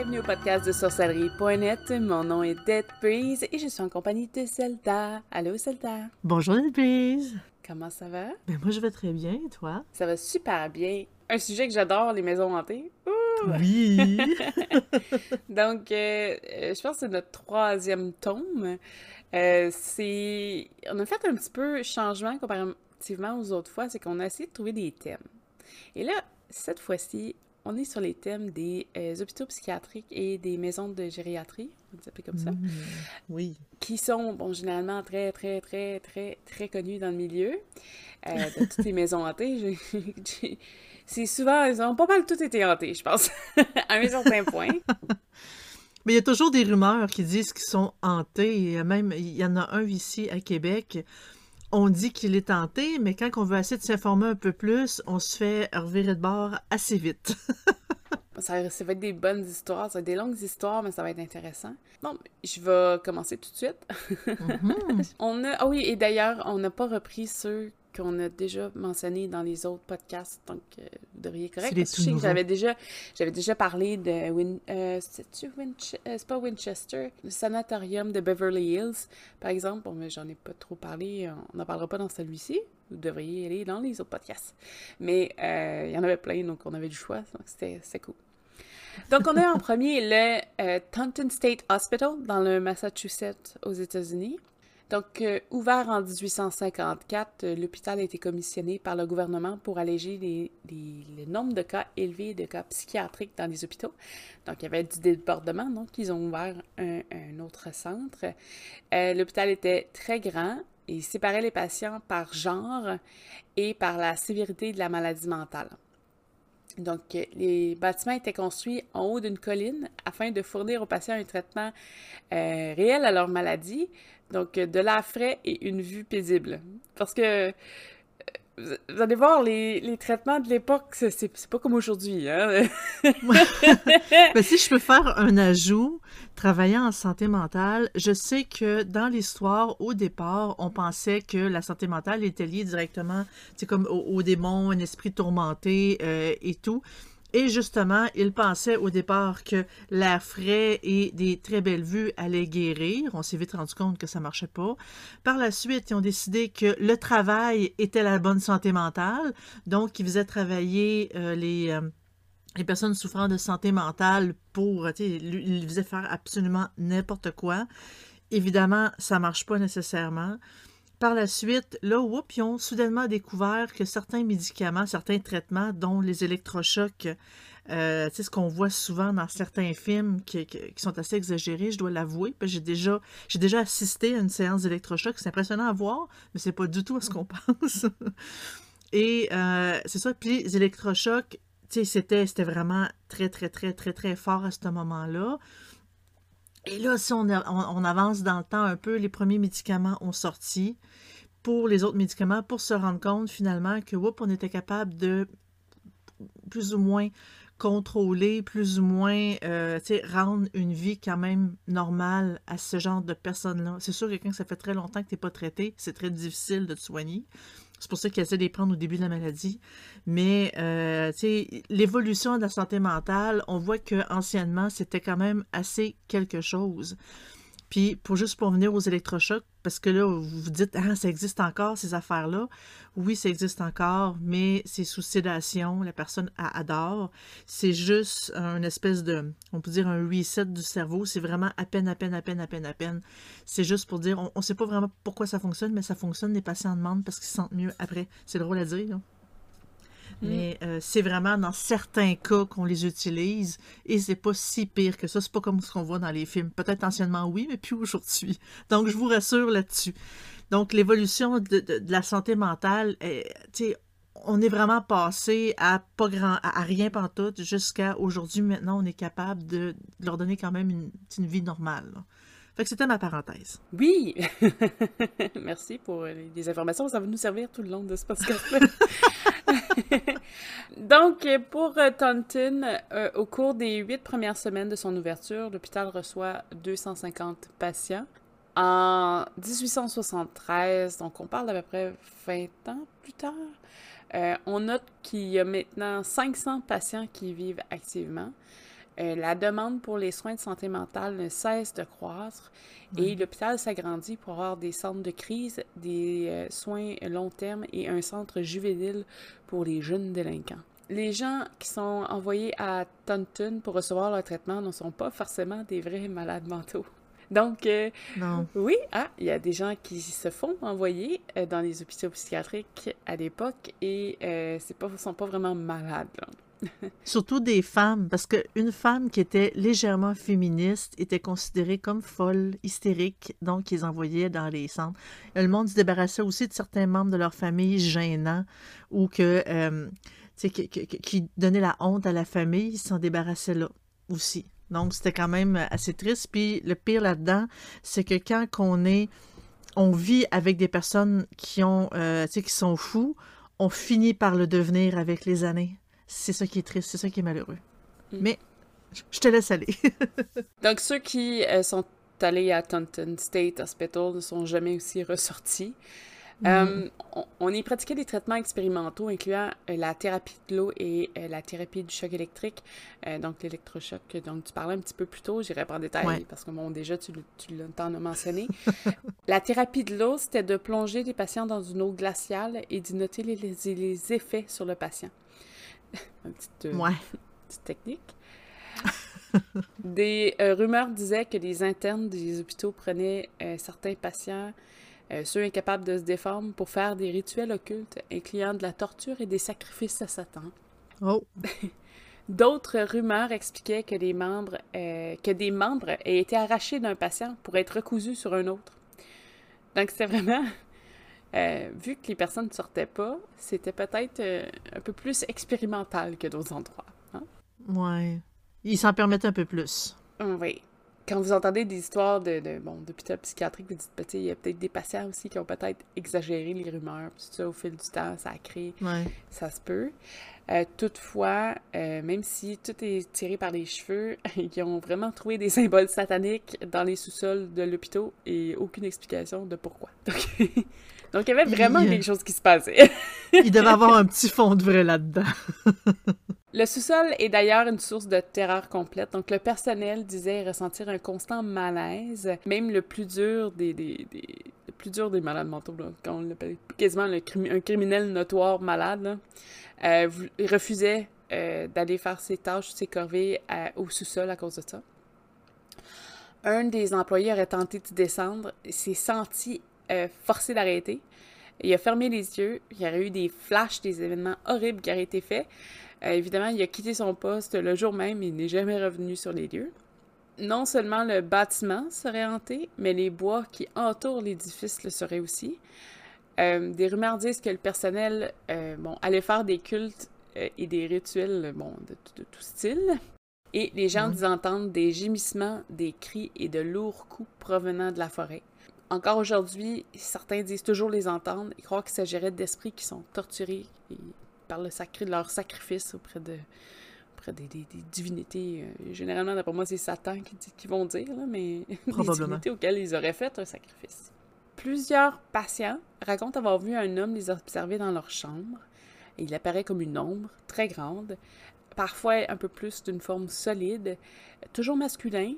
bienvenue au podcast de sorcellerie.net. Mon nom est Dead Breeze et je suis en compagnie de Zelda. Allô Zelda? Bonjour Dead Breeze. Comment ça va? Ben moi je vais très bien, et toi? Ça va super bien. Un sujet que j'adore, les maisons hantées. Oui! Donc, euh, euh, je pense que c'est notre troisième tome. Euh, c'est... On a fait un petit peu changement comparativement aux autres fois, c'est qu'on a essayé de trouver des thèmes. Et là, cette fois-ci, on est sur les thèmes des hôpitaux psychiatriques et des maisons de gériatrie, on appeler comme ça. Mmh, oui. Qui sont, bon, généralement très, très, très, très, très connus dans le milieu de toutes les maisons hantées. c'est souvent, ils ont pas mal tout été hantés, je pense, à un certain point. Mais il y a toujours des rumeurs qui disent qu'ils sont hantés. Et même, il y en a un ici à Québec. On dit qu'il est hanté, mais quand on veut essayer de s'informer un peu plus, on se fait revirer de bord assez vite. ça, va être des bonnes histoires, ça va être des longues histoires, mais ça va être intéressant. Bon, je vais commencer tout de suite. Mm-hmm. on a, ah oui, et d'ailleurs, on n'a pas repris ceux qu'on a déjà mentionné dans les autres podcasts, donc euh, vous devriez correct. Parce que je sais que j'avais déjà, j'avais déjà parlé de Win, euh, euh, c'est pas Winchester, le sanatorium de Beverly Hills, par exemple. Bon, mais j'en ai pas trop parlé, on n'en parlera pas dans celui-ci. Vous devriez aller dans les autres podcasts. Mais il y en avait plein, donc on avait du choix, donc c'était cool. Donc, on a en premier le Taunton State Hospital dans le Massachusetts aux États-Unis. Donc, euh, ouvert en 1854, euh, l'hôpital a été commissionné par le gouvernement pour alléger les, le nombre de cas élevés de cas psychiatriques dans les hôpitaux. Donc, il y avait du débordement, donc ils ont ouvert un, autre centre. Euh, l'hôpital était très grand et séparait les patients par genre et par la sévérité de la maladie mentale. Donc, les bâtiments étaient construits en haut d'une colline afin de fournir aux patients un traitement réel à leur maladie, donc, euh, de l'air frais et une vue paisible. Parce que euh, vous allez voir, les, traitements de l'époque, c'est pas comme aujourd'hui. Hein? ben, si je peux faire un ajout, travaillant en santé mentale, je sais que dans l'histoire, au départ, on pensait que la santé mentale était liée directement, c'est comme au, démon, un esprit tourmenté euh, et tout. Et justement, ils pensaient au départ que l'air frais et des très belles vues allaient guérir. On s'est vite rendu compte que ça marchait pas. Par la suite, ils ont décidé que le travail était la bonne santé mentale. Donc, ils faisaient travailler euh, les, euh, les personnes souffrant de santé mentale pour, ils faisaient faire absolument n'importe quoi. Évidemment, ça marche pas nécessairement. Par la suite, là, whoop, ils ont soudainement découvert que certains médicaments, certains traitements, dont les électrochocs, euh, ce qu'on voit souvent dans certains films qui, sont assez exagérés, je dois l'avouer. J'ai déjà, j'ai déjà assisté à une séance d'électrochoc. C'est impressionnant à voir, mais c'est pas du tout à ce qu'on pense. Et euh, c'est ça. Puis les électrochocs, c'était, c'était vraiment très, très, très, très, très fort à ce moment-là. Et là, si on, avance dans le temps un peu, les premiers médicaments ont sorti pour les autres médicaments pour se rendre compte finalement que, on était capable de plus ou moins contrôler, plus ou moins euh, rendre une vie quand même normale à ce genre de personnes-là. C'est sûr que quand ça fait très longtemps que tu n'es pas traité, c'est très difficile de te soigner. C'est pour ça qu'ils essaient de les prendre au début de la maladie. Mais euh, l'évolution de la santé mentale, on voit que anciennement, c'était quand même assez quelque chose. Puis, pour juste pour venir aux électrochocs, parce que là, vous vous dites, ah, ça existe encore, ces affaires-là. Oui, ça existe encore, mais c'est sous sédation, la personne adore. C'est juste un espèce de, on peut dire un reset du cerveau. C'est vraiment à peine, à peine, à peine, à peine, à peine. C'est juste pour dire, on ne sait pas vraiment pourquoi ça fonctionne, mais ça fonctionne, les patients demandent parce qu'ils se sentent mieux après. C'est drôle à dire, là. Mm. Mais euh, c'est vraiment dans certains cas qu'on les utilise et c'est pas si pire que ça. C'est pas comme ce qu'on voit dans les films. Peut-être anciennement oui, mais plus aujourd'hui. Donc je vous rassure là-dessus. Donc l'évolution de, la santé mentale, tu on est vraiment passé à pas grand, à, rien pantoute jusqu'à aujourd'hui. Maintenant, on est capable de, leur donner quand même une, une vie normale. Fait que c'était ma parenthèse. Oui! Merci pour les informations. Ça va nous servir tout le long de ce podcast Donc, pour euh, Taunton, euh, au cours des huit premières semaines de son ouverture, l'hôpital reçoit 250 patients. En 1873, donc on parle d'à peu près 20 ans plus tard, euh, on note qu'il y a maintenant 500 patients qui vivent activement. La demande pour les soins de santé mentale ne cesse de croître et l'hôpital s'agrandit pour avoir des centres de crise, des soins long terme et un centre juvénile pour les jeunes délinquants les gens qui sont envoyés à Taunton pour recevoir leur traitement ne sont pas forcément des vrais malades mentaux. Donc, euh, oui, ah, il y a des gens qui se font envoyer euh, dans les hôpitaux psychiatriques à l'époque et euh, c'est pas, sont pas vraiment malades. Surtout des femmes, parce qu'une femme qui était légèrement féministe était considérée comme folle, hystérique, donc ils envoyaient dans les centres. Le monde se débarrassait aussi de certains membres de leur famille gênants ou que qui, qui, donnait la honte à la famille, il s'en débarrassait là aussi. Donc, c'était quand même assez triste. Puis le pire là-dedans, c'est que quand on est, on vit avec des personnes qui ont, euh, qui sont fous, on finit par le devenir avec les années. C'est ça qui est triste, c'est ça qui est malheureux. Mm. Mais je te laisse aller. Donc, ceux qui euh, sont allés à Taunton State Hospital ne sont jamais aussi ressortis. Euh, on, y pratiquait des traitements expérimentaux incluant euh, la thérapie de l'eau et la thérapie du choc électrique, donc l'électrochoc dont tu parlais un petit peu plus tôt. J'irai pas en détail parce que bon, déjà, tu, tu l'as mentionné. la thérapie de l'eau, c'était de plonger les patients dans une eau glaciale et d'y noter les, les, effets sur le patient. une petite, petite technique. des rumeurs disaient que les internes des hôpitaux prenaient certains patients euh, ceux incapables de se défendre pour faire des rituels occultes incluant de la torture et des sacrifices à Satan. Oh! D'autres rumeurs expliquaient que, les membres, euh, que des membres aient été arrachés d'un patient pour être recousus sur un autre. Donc, c'était vraiment... Euh, vu que les personnes ne sortaient pas, c'était peut-être un peu plus expérimental que d'autres endroits. Hein? Ouais. Ils s'en permettent un peu plus. Oui quand vous entendez des histoires de, de bon, d'hôpital psychiatrique, vous dites, ben, il y a peut-être des patients aussi qui ont peut-être exagéré les rumeurs, tout ça, au fil du temps, ça a créé, ça se peut. Euh, toutefois, euh, même si tout est tiré par les cheveux, ils ont vraiment trouvé des symboles sataniques dans les sous-sols de l'hôpital et aucune explication de pourquoi. Donc, il y avait vraiment quelque chose qui se passait. il devait avoir un petit fond de vrai là-dedans. Le sous-sol est d'ailleurs une source de terreur complète. Donc, le personnel disait ressentir un constant malaise, même le plus dur des, malades mentaux, quand on l'appelle quasiment un criminel notoire malade, euh, refusait euh, d'aller faire ses tâches, ses corvées au sous-sol à cause de ça. Un des employés aurait tenté de descendre, s'est senti euh, forcé d'arrêter. Il a fermé les yeux, il y aurait eu des flashs, des événements horribles qui auraient été faits. Euh, évidemment, il a quitté son poste le jour même, il n'est jamais revenu sur les lieux. Non seulement le bâtiment serait hanté, mais les bois qui entourent l'édifice le seraient aussi. Euh, des rumeurs disent que le personnel euh, bon, allait faire des cultes et des rituels bon, de, tout style. Et les gens disent entendre des gémissements, des cris et de lourds coups provenant de la forêt. Encore aujourd'hui, certains disent toujours les entendre et croient qu'il s'agirait d'esprits qui sont torturés et par le sacré de leur sacrifice auprès de auprès des, divinités. Euh, généralement, d'après moi, c'est Satan qui, qui, vont dire, là, mais des divinités auxquelles ils auraient fait un sacrifice. Plusieurs patients racontent avoir vu un homme les observer dans leur chambre. il apparaît comme une ombre très grande, parfois un peu plus d'une forme solide, toujours masculin.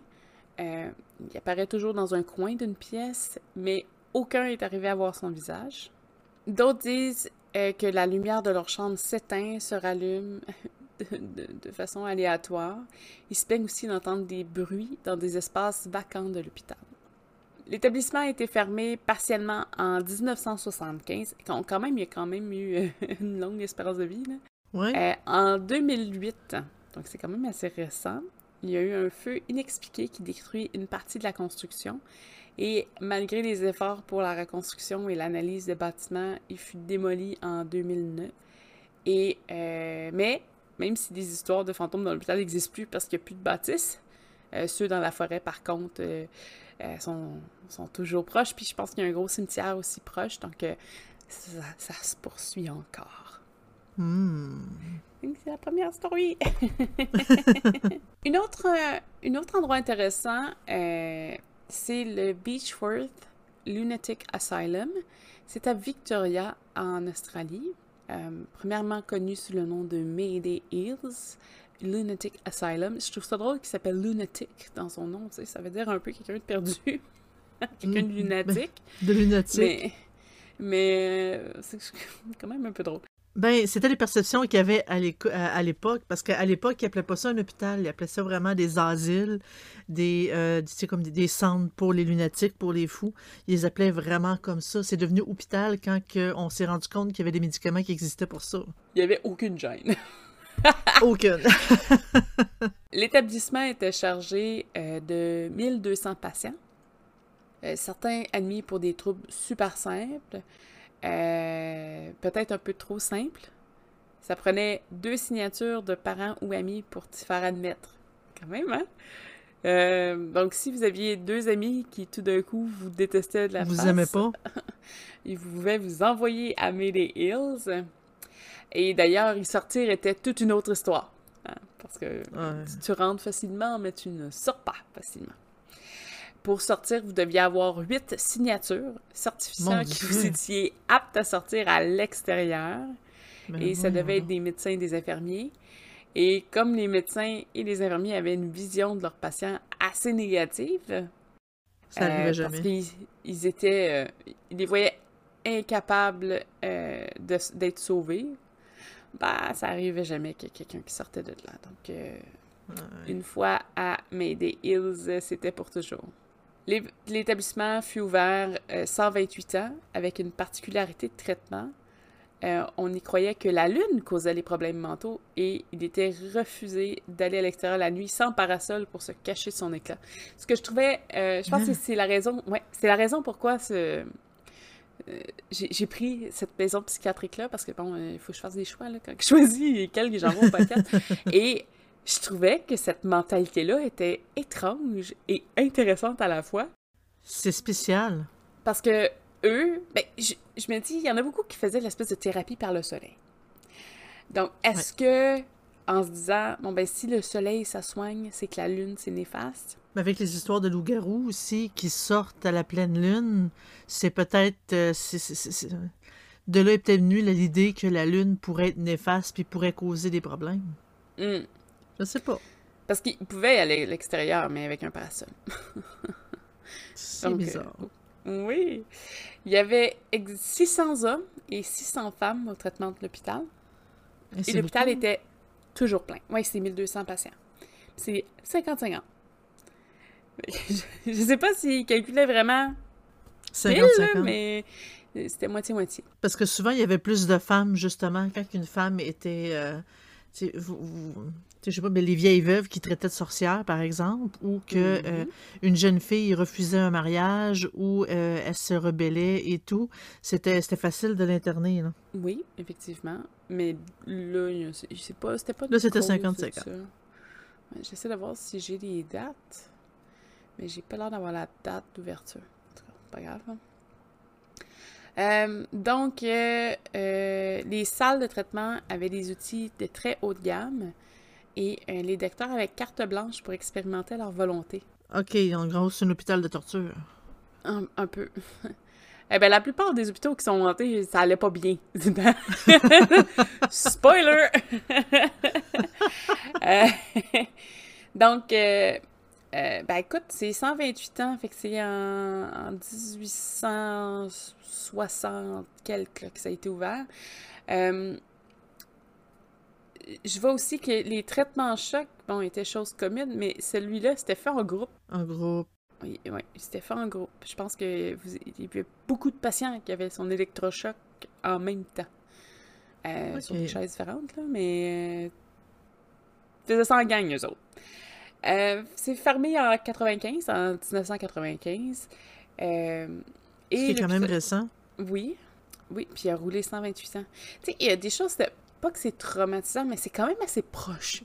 Euh, il apparaît toujours dans un coin d'une pièce, mais aucun est arrivé à voir son visage. D'autres disent euh, que la lumière de leur chambre s'éteint, se rallume de, façon aléatoire. Ils se plaignent aussi d'entendre des bruits dans des espaces vacants de l'hôpital. L'établissement a été fermé partiellement en 1975. Quand même, il y a quand même eu euh, une longue espérance de vie. Euh, en 2008, donc c'est quand même assez récent, il y a eu un feu inexpliqué qui détruit une partie de la construction et malgré les efforts pour la reconstruction et l'analyse des bâtiments, il fut démoli en 2009. Et, euh, mais, même si des histoires de fantômes dans l'hôpital n'existent plus parce qu'il n'y a plus de bâtisses, euh, ceux dans la forêt, par contre, euh, sont, sont, toujours proches. Puis je pense qu'il y a un gros cimetière aussi proche, donc ça, se poursuit encore. Hmm. C'est la première story. une autre, un autre endroit intéressant, c'est le Beechworth Lunatic Asylum. C'est à Victoria, en Australie, euh, premièrement connu sous le nom de Mayday Hills. Lunatic Asylum. Je trouve ça drôle qu'il s'appelle Lunatic dans son nom, tu sais, ça veut dire un peu quelqu'un de perdu, quelqu'un de Mm, lunatique. De lunatique. Mais, mais euh, c'est quand même un peu drôle. Ben, c'était les perceptions qu'il y avait à l'époque, parce qu'à l'époque, ils appelaient pas ça un hôpital, ils appelaient ça vraiment des asiles, des, euh, tu sais, comme des, des centres pour les lunatiques, pour les fous. Ils les appelaient vraiment comme ça. C'est devenu hôpital quand on s'est rendu compte qu'il y avait des médicaments qui existaient pour ça. Il n'y avait aucune gêne. Aucune. L'établissement était chargé euh, de 1200 patients, euh, certains admis pour des troubles super simples, euh, peut-être un peu trop simples. Ça prenait deux signatures de parents ou amis pour t'y faire admettre. Quand même, hein? Euh, donc, si vous aviez deux amis qui, tout d'un coup, vous détestaient de la Vous aimez pas? ils pouvaient vous envoyer à Mayday Hills. Et d'ailleurs, y sortir était toute une autre histoire. hein, parce que Ouais. tu, tu rentres facilement, mais tu ne sors pas facilement. Pour sortir, vous deviez avoir huit signatures certifiant que vous étiez apte à sortir à l'extérieur. Et ça devait être des médecins et des infirmiers. Et comme les médecins et les infirmiers avaient une vision de leurs patients assez négative, Ça euh, arrivait Parce jamais. qu'ils ils étaient. euh, ils les voyaient incapables euh, d'être sauvés. Bah, ça arrivait jamais qu'il y ait quelqu'un qui sortait de là. Donc, Ouais. une fois à Mayday Hills, c'était pour toujours. L'é- L'établissement fut ouvert euh, 128 ans avec une particularité de traitement. Euh, on y croyait que la lune causait les problèmes mentaux et il était refusé d'aller à l'extérieur la nuit sans parasol pour se cacher son éclat. Ce que je trouvais, euh, je pense que c'est la raison, ouais, c'est la raison pourquoi ce, euh, j'ai pris cette maison psychiatrique-là parce que bon, euh, il faut que je fasse des choix là, quand je choisis lesquels que j'envoie au podcast. et je trouvais que cette mentalité-là était étrange et intéressante à la fois. C'est spécial. Parce que eux, ben, je, je me dis, il y en a beaucoup qui faisaient l'espèce de thérapie par le soleil. Donc, est-ce que, en se disant, bon, ben, si le soleil, ça soigne, c'est que la lune, c'est néfaste? Mais avec les histoires de loups-garous aussi qui sortent à la pleine lune, c'est peut-être. euh, De là est peut-être venue l'idée que la lune pourrait être néfaste puis pourrait causer des problèmes. Hmm. Je sais pas. Parce qu'ils pouvaient aller à l'extérieur, mais avec un parasol. C'est Donc, euh, bizarre. Oui. Il y avait ex- 600 hommes et 600 femmes au traitement de l'hôpital. Et l'hôpital était toujours plein. Oui, c'est 1200 patients. C'est 55 ans. Je ne sais pas s'ils calculaient vraiment pile, là, 50-50. mais c'était moitié-moitié. Parce que souvent, il y avait plus de femmes, justement, quand une femme était. euh, vous- vous- je sais pas, mais les vieilles veuves qui traitaient de sorcières, par exemple, ou que Mhm. euh, une jeune fille refusait un mariage, ou euh, elle se rebellait et tout, c'était c'était facile de l'interner. Oui, effectivement. Mais là, je sais pas, c'était pas Là, c'était cause de 50-50. ça. Ouais, J'essaie de voir si j'ai les dates, mais j'ai pas l'air d'avoir la date d'ouverture. En tout cas, pas grave. hein. Euh, donc, euh, euh, les salles de traitement avaient des outils de très haute gamme et les docteurs avaient carte blanche pour expérimenter leur volonté. OK, en gros, c'est un hôpital de torture. Un, un peu. Eh ben, la plupart des hôpitaux qui sont montés, ça allait pas bien. Spoiler! Donc, euh, ben écoute, c'est 128 ans, fait que c'est en, en 1860 quelques là, que ça a été ouvert. Euh, je vois aussi que les traitements en choc, bon, étaient chose commune, mais celui-là, c'était fait en groupe. En gros, Oui, oui, c'était fait en groupe. Je pense que vous, il y avait beaucoup de patients qui avaient son électrochoc en même temps. Euh, Sur des chaises différentes, là, mais. Euh, ils faisaient ça en gang, eux autres. Euh, c'est fermé en 95, en 1995. Euh, ce qui est quand même récent. oui, oui, puis il a roulé 128 ans. Tu sais, il y a des choses, de- pas que c'est traumatisant, mais c'est quand même assez proche.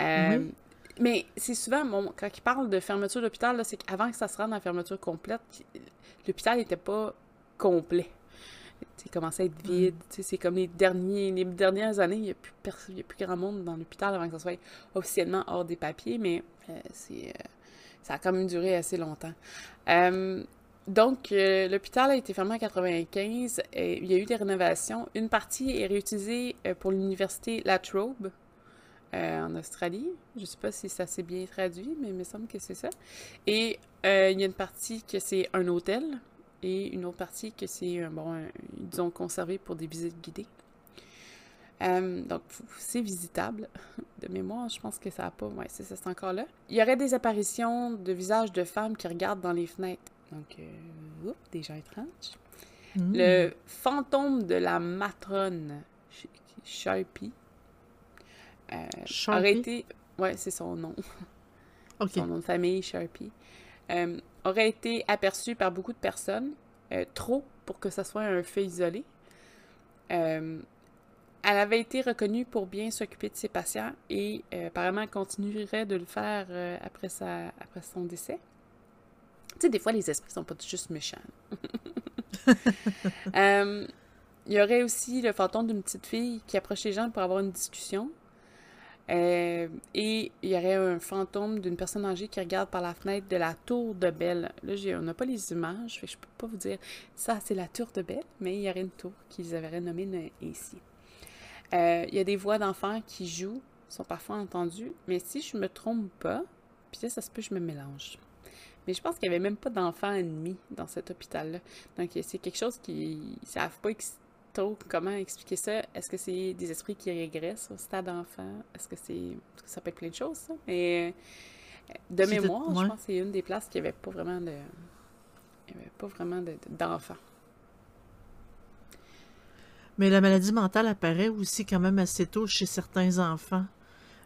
Euh, Oui. Mais c'est souvent, bon, quand il parle de fermeture d'hôpital, c'est qu'avant que ça se rende en fermeture complète, l'hôpital n'était pas complet. Il commençait à être vide. Tu sais, C'est comme les, derniers, les dernières années, il n'y a, plus y a plus grand monde dans l'hôpital avant que ça soit officiellement hors des papiers, mais euh, c'est, euh, ça a quand même duré assez longtemps. Euh, donc, l'hôpital a été fermé en 95. et il y a eu des rénovations. Une partie est réutilisée pour l'université La Trobe. en Australie. Je sais pas si ça s'est bien traduit, mais il me semble que c'est ça. Et il y a une partie que c'est un hôtel et une autre partie que c'est, bon, disons, conservé pour des visites guidées. Euh, donc, c'est visitable. De mémoire, je pense que ça n'a pas. Ouais, c'est ça, c'est encore là. Il y aurait des apparitions de visages de femmes qui regardent dans les fenêtres. Donc, euh, des gens étranges. Hmm. Le fantôme de la matrone Sharpie, euh, aurait été. Ouais, c'est son nom. Son nom de famille, Sharpie. Euh, aurait été aperçu par beaucoup de personnes, trop pour que ça soit un fait isolé. Euh, elle avait été reconnue pour bien s'occuper de ses patients et euh, apparemment continuerait de le faire euh, après, sa, après son décès. Tu sais, des fois, les esprits sont pas juste méchants. Euh, il y aurait aussi le fantôme d'une petite fille qui approche les gens pour avoir une discussion. Et il y aurait un fantôme d'une personne âgée qui regarde par la fenêtre de la tour de Belle. Là, on n'a pas les images, fait que je peux pas vous dire ça, c'est la tour de Belle, mais il y aurait une tour qu'ils avaient renommée ici. Euh, il y a des voix d'enfants qui jouent, sont parfois entendues, mais si je me trompe pas, puis ça, ça se peut que je me mélange. Mais je pense qu'il n'y avait même pas d'enfants ennemis dans cet hôpital-là. Donc, c'est quelque chose qui ne savent pas comment expliquer ça? Est-ce que c'est des esprits qui régressent au stade d'enfant? Est-ce que c'est. Ça peut être plein de choses, ça. Mais euh, de mémoire, je pense que c'est une des places qui avait pas vraiment de. Il n'y avait pas vraiment d'enfants. Mais la maladie mentale apparaît aussi quand même assez tôt chez certains enfants.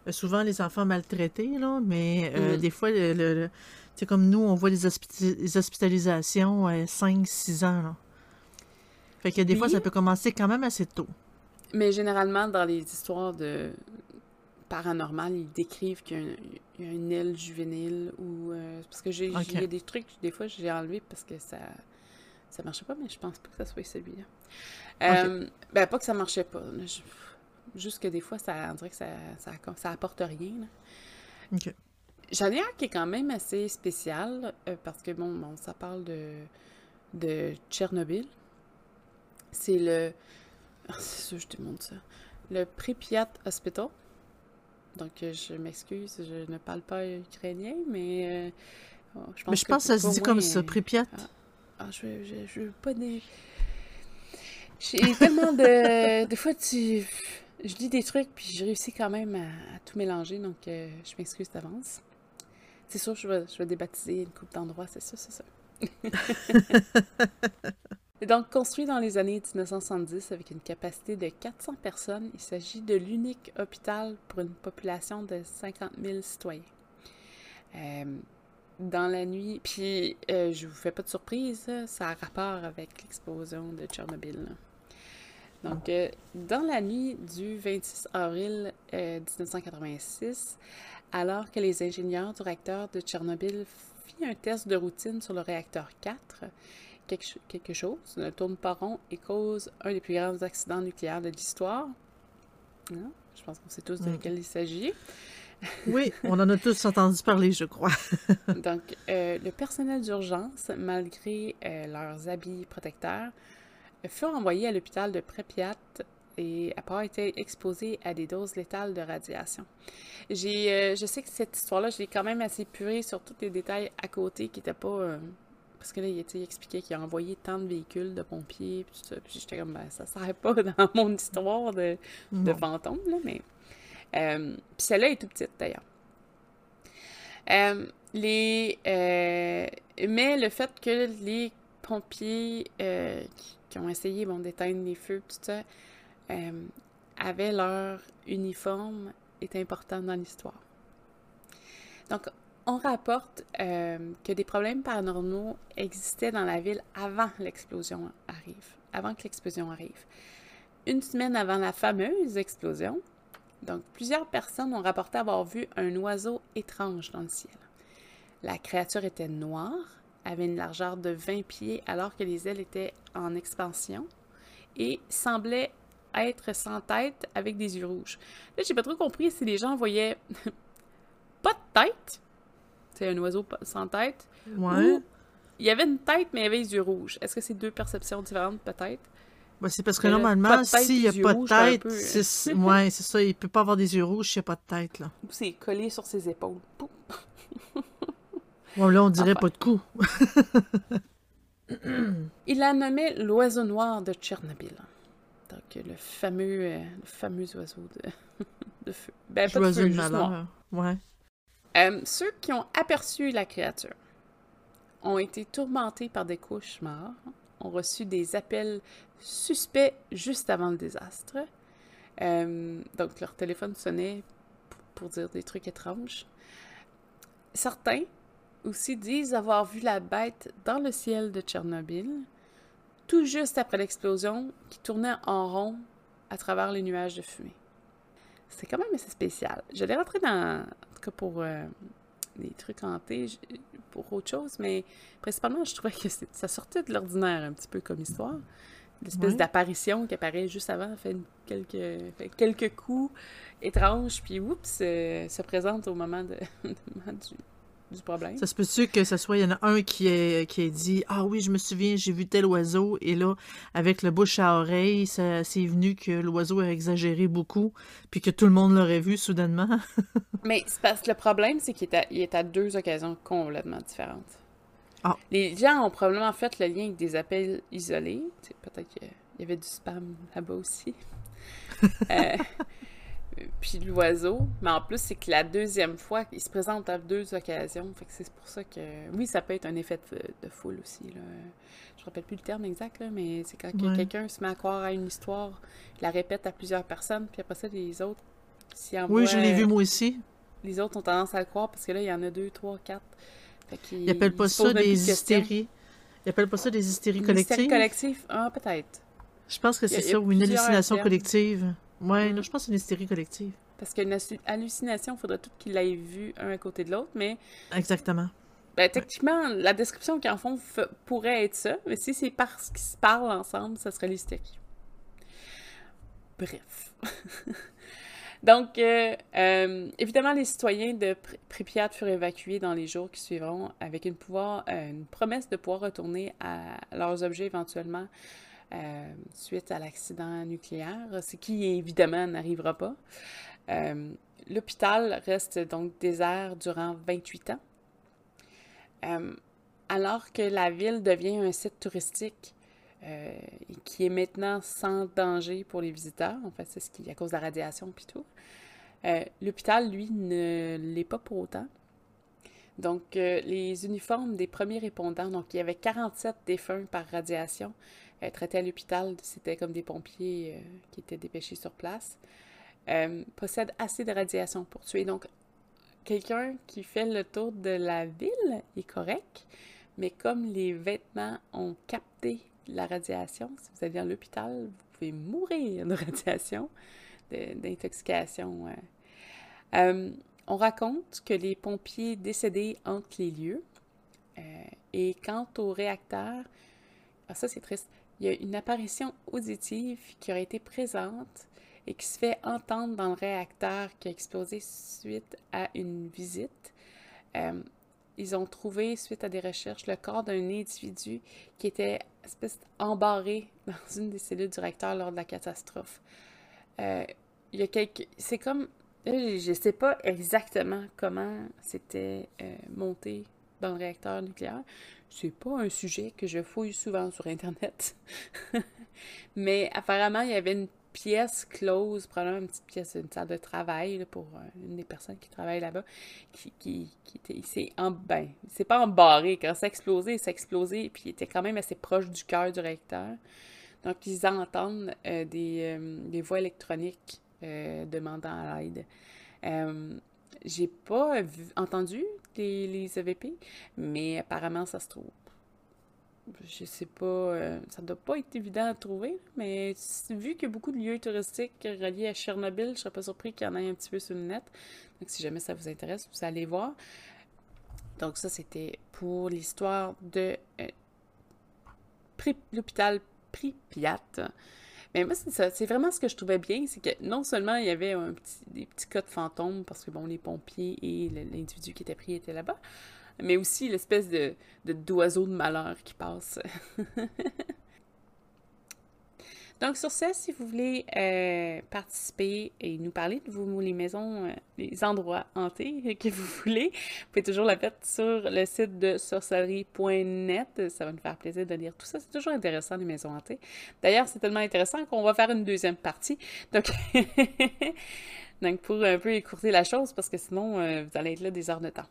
Euh, souvent les enfants maltraités, là, mais euh, mm. des fois, le, c'est comme nous, on voit les, hospitalisations à 5-6 ans. Là. Fait que des fois, ça peut commencer quand même assez tôt. Mais généralement, dans les histoires de paranormal, ils décrivent qu'il y, a une aile juvénile ou... Euh, parce que j'ai y a des trucs, des fois, j'ai enlevé parce que ça ça marchait pas, mais je pense pas que ça soit celui-là. Euh, ben, pas que ça marchait pas. juste que des fois, ça, on dirait que ça, ça, apporte rien. J'en ai un qui est quand même assez spécial, euh, parce que, bon, bon, ça parle de, de Tchernobyl. C'est le... Ah, c'est sûr, je te montre ça. Le Pripyat Hospital. Donc, euh, je m'excuse, je ne parle pas ukrainien, mais... Oh, je pense mais je pense que ça se dit comme ça, Pripyat. Ah. Ah, je, je, je veux pas des. J'ai tellement de. Des fois, tu. Je dis des trucs, puis je réussis quand même à, tout mélanger, donc euh, je m'excuse d'avance. C'est sûr, je vais, je vais débaptiser une coupe d'endroits, c'est ça, c'est ça. Et donc, construit dans les années 1970 avec une capacité de 400 personnes, il s'agit de l'unique hôpital pour une population de 50 000 citoyens. Euh, dans la nuit. Puis, euh, je vous fais pas de surprise, ça a rapport avec l'explosion de Tchernobyl. Donc, euh, dans la nuit du 26 avril 1986, euh, alors que les ingénieurs du réacteur de Tchernobyl firent un test de routine sur le réacteur 4, quelque, chose ne tourne pas rond et cause un des plus grands accidents nucléaires de l'histoire. Hein? Je pense qu'on sait tous de mm. lequel il s'agit. Oui, on en a tous entendu parler, je crois. Donc, euh, le personnel d'urgence, malgré euh, leurs habits protecteurs, furent envoyés à l'hôpital de Pripyat et après été exposés à des doses létales de radiation. J'ai, euh, je sais que cette histoire-là, je l'ai quand même assez purée sur tous les détails à côté qui n'étaient pas... parce que là, il, expliquait qu'il a envoyé tant de véhicules de pompiers, puis tout ça. Puis j'étais comme, ben, ça ne serait pas dans mon histoire de, de fantôme, là, mais... Euh, puis celle-là est tout petite d'ailleurs. Euh, les, euh, mais le fait que les pompiers qui, ont essayé bon, d'éteindre les feux, tout ça, avaient leur uniforme est important dans l'histoire. Donc, on rapporte que des problèmes paranormaux existaient dans la ville avant l'explosion arrive, avant que l'explosion arrive. Une semaine avant la fameuse explosion, donc, plusieurs personnes ont rapporté avoir vu un oiseau étrange dans le ciel. La créature était noire, avait une largeur de 20 pieds alors que les ailes étaient en expansion et semblait être sans tête avec des yeux rouges. Là, j'ai pas trop compris si les gens voyaient pas de tête, c'est un oiseau sans tête, ouais. il y avait une tête mais il y avait les yeux rouges. Est-ce que c'est deux perceptions différentes peut-être? Ben, c'est parce que normalement, s'il n'y a pas de tête, c'est ouais, ça, il peut pas avoir des yeux rouges s'il n'y a pas de tête. là. C'est collé sur ses épaules. bon, là, on dirait pas de coup. il a nommé l'oiseau noir de Tchernobyl. Donc, le fameux, euh, le fameux oiseau de, de feu. Ben, pas de feu. Ouais. Euh, ceux qui ont aperçu la créature ont été tourmentés par des cauchemars, ont reçu des appels suspects juste avant le désastre. Euh, donc, leur téléphone sonnait pour, dire des trucs étranges. Certains aussi disent avoir vu la bête dans le ciel de Tchernobyl, tout juste après l'explosion, qui tournait en rond à travers les nuages de fumée. C'est quand même assez spécial. Je l'ai rentré dans, en tout cas pour euh, des trucs hantés, pour autre chose, mais principalement, je trouvais que ça sortait de l'ordinaire un petit peu comme histoire. L'espèce d'apparition qui apparaît juste avant, fait, quelques, quelques coups étranges, puis oups, euh, se présente au moment, de, du, problème. Ça se peut-tu que ce soit, il y en a un qui est, qui est dit Ah oui, je me souviens, j'ai vu tel oiseau, et là, avec le bouche à oreille, c'est venu que l'oiseau a exagéré beaucoup, puis que tout le monde l'aurait vu soudainement. Mais c'est parce que le problème, c'est qu'il est, est, à deux occasions complètement différentes. Ah. Les gens ont probablement fait le lien avec des appels isolés. Peut-être qu'il y avait du spam là-bas aussi. Euh, puis l'oiseau. Mais en plus, c'est que la deuxième fois, il se présente à deux occasions. Fait que c'est pour ça que. Oui, ça peut être un effet de, foule aussi. Là. Je ne rappelle plus le terme exact, mais c'est quand quelqu'un se met à croire à une histoire, il la répète à plusieurs personnes, puis après ça, les autres s'y envoient. Oui, je l'ai vu moi aussi. Les autres ont tendance à le croire parce que là, il y en a deux, trois, quatre. Ils n'appellent pas ça des hystéries. Ils appellent pas ça des hystéries collectives. Hystérie collective? Ah, peut-être. Je pense que c'est ça, ou une hallucination collective. Ouais, mm. je pense que c'est une hystérie collective. Parce qu'une hallucination, il faudrait tout qu'ils l'aient vu un à côté de l'autre, mais... Exactement. Ben, techniquement, la description qu'ils en font pourrait être ça, mais si c'est parce qu'ils se parlent ensemble, ça serait l'hystérie. Bref. Donc, euh, euh, évidemment, les citoyens de Pripyat furent évacués dans les jours qui suivront avec une, pouvoir, euh, une promesse de pouvoir retourner à leurs objets éventuellement suite à l'accident nucléaire, ce qui évidemment n'arrivera pas. L'hôpital reste donc désert durant 28 ans. alors que la ville devient un site touristique, euh, qui est maintenant sans danger pour les visiteurs. En fait, c'est ce qui à cause de la radiation puis tout. Euh, l'hôpital, lui, ne l'est pas pour autant. Donc, euh, les uniformes des premiers répondants, donc il y avait 47 défunts par radiation traités à l'hôpital, c'était comme des pompiers qui étaient dépêchés sur place, possèdent assez de radiation pour tuer. Donc, quelqu'un qui fait le tour de la ville est correct, mais comme les vêtements ont capté la radiation. Si vous allez à l'hôpital, vous pouvez mourir de radiation, d'intoxication. Euh, on raconte que les pompiers décédés hantent les lieux. Euh, et quant au réacteur, ah, ça c'est triste, il y a une apparition auditive qui aurait été présente et qui se fait entendre dans le réacteur qui a explosé suite à une visite. Euh, ils ont trouvé, suite à des recherches, le corps d'un individu qui était espèce embarré dans une des cellules du réacteur lors de la catastrophe. Euh, il y a quelques... C'est comme... Je ne sais pas exactement comment c'était euh, monté dans le réacteur nucléaire. C'est pas un sujet que je fouille souvent sur Internet. Mais apparemment, il y avait une pièce close, probablement une petite pièce, une salle de travail pour euh, une des personnes qui travaille là-bas, qui, qui, qui était, c'est en, ben, c'est pas embarré, quand ça explosé, ça explosé, puis il était quand même assez proche du cœur du réacteur. Donc, ils entendent euh, des, euh, des, voix électroniques demandant à l'aide. j'ai pas entendu les, EVP, mais apparemment, ça se trouve je sais pas, euh, ça doit pas être évident à trouver, mais vu qu'il y a beaucoup de lieux touristiques reliés à Chernobyl, je serais pas surpris qu'il y en ait un petit peu sur le net. Donc si jamais ça vous intéresse, vous allez voir. Donc ça, c'était pour l'histoire de euh, l'hôpital Pripyat. Mais moi, c'est ça. C'est vraiment ce que je trouvais bien, c'est que non seulement il y avait un petit, des petits cas de fantômes, parce que bon, les pompiers et l'individu qui était pris étaient là-bas, mais aussi l'espèce de, d'oiseau de malheur qui passe. Donc, sur ce, si vous voulez euh, participer et nous parler de vous, les maisons, euh, les endroits hantés que vous voulez, vous pouvez toujours la faire sur le site de sorcellerie.net. Ça va nous faire plaisir de lire tout ça. C'est toujours intéressant, les maisons hantées. D'ailleurs, c'est tellement intéressant qu'on va faire une deuxième partie. Donc, Donc, pour un peu écourter la chose, parce que sinon, euh, vous allez être là des heures de temps.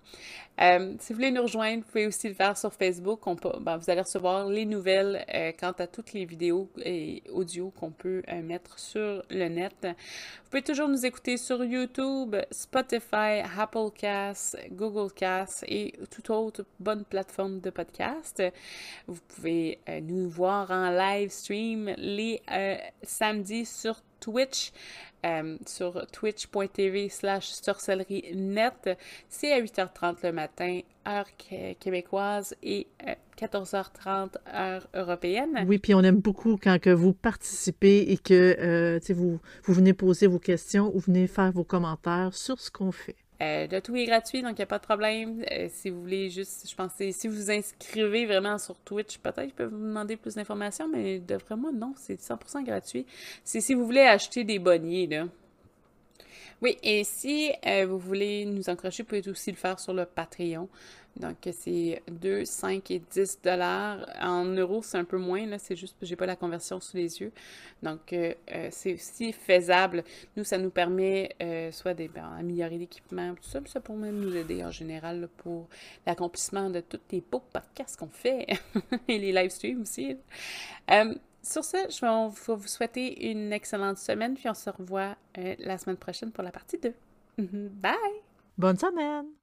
Euh, si vous voulez nous rejoindre, vous pouvez aussi le faire sur Facebook. Ben, vous allez recevoir les nouvelles euh, quant à toutes les vidéos et audios qu'on peut mettre sur le net. Vous pouvez toujours nous écouter sur YouTube, Spotify, Apple Cast, Google Cast et toute autre bonne plateforme de podcast. Vous pouvez nous voir en live stream les samedis sur Twitch. Euh, sur twitch.tv slash sorcellerie-net. C'est à 8h30 le matin, heure québécoise, et 14h30, euh, heure européenne. Oui, puis on aime beaucoup quand que vous participez et que euh, vous, vous venez poser vos questions ou venez faire vos commentaires sur ce qu'on fait. Euh, le tout est gratuit, donc il n'y a pas de problème. Euh, si vous voulez juste, je pense, si vous vous inscrivez vraiment sur Twitch, peut-être je peux vous demander plus d'informations, mais de vraiment, non, c'est 100% gratuit. C'est si vous voulez acheter des bonnets, là. Oui, et si euh, vous voulez nous encourager, vous pouvez aussi le faire sur le Patreon. Donc, c'est 2, 5 et 10 dollars. En euros, c'est un peu moins, là. C'est juste que j'ai pas la conversion sous les yeux. Donc, euh, euh, c'est aussi faisable. Nous, ça nous permet euh, soit d'améliorer l'équipement, tout ça, ça pourrait même nous aider en général pour l'accomplissement de tous les beaux podcasts qu'on fait et les live streams aussi. sur ce, je vais vous souhaiter une excellente semaine, puis on se revoit la semaine prochaine pour la partie 2. Bye! Bonne semaine!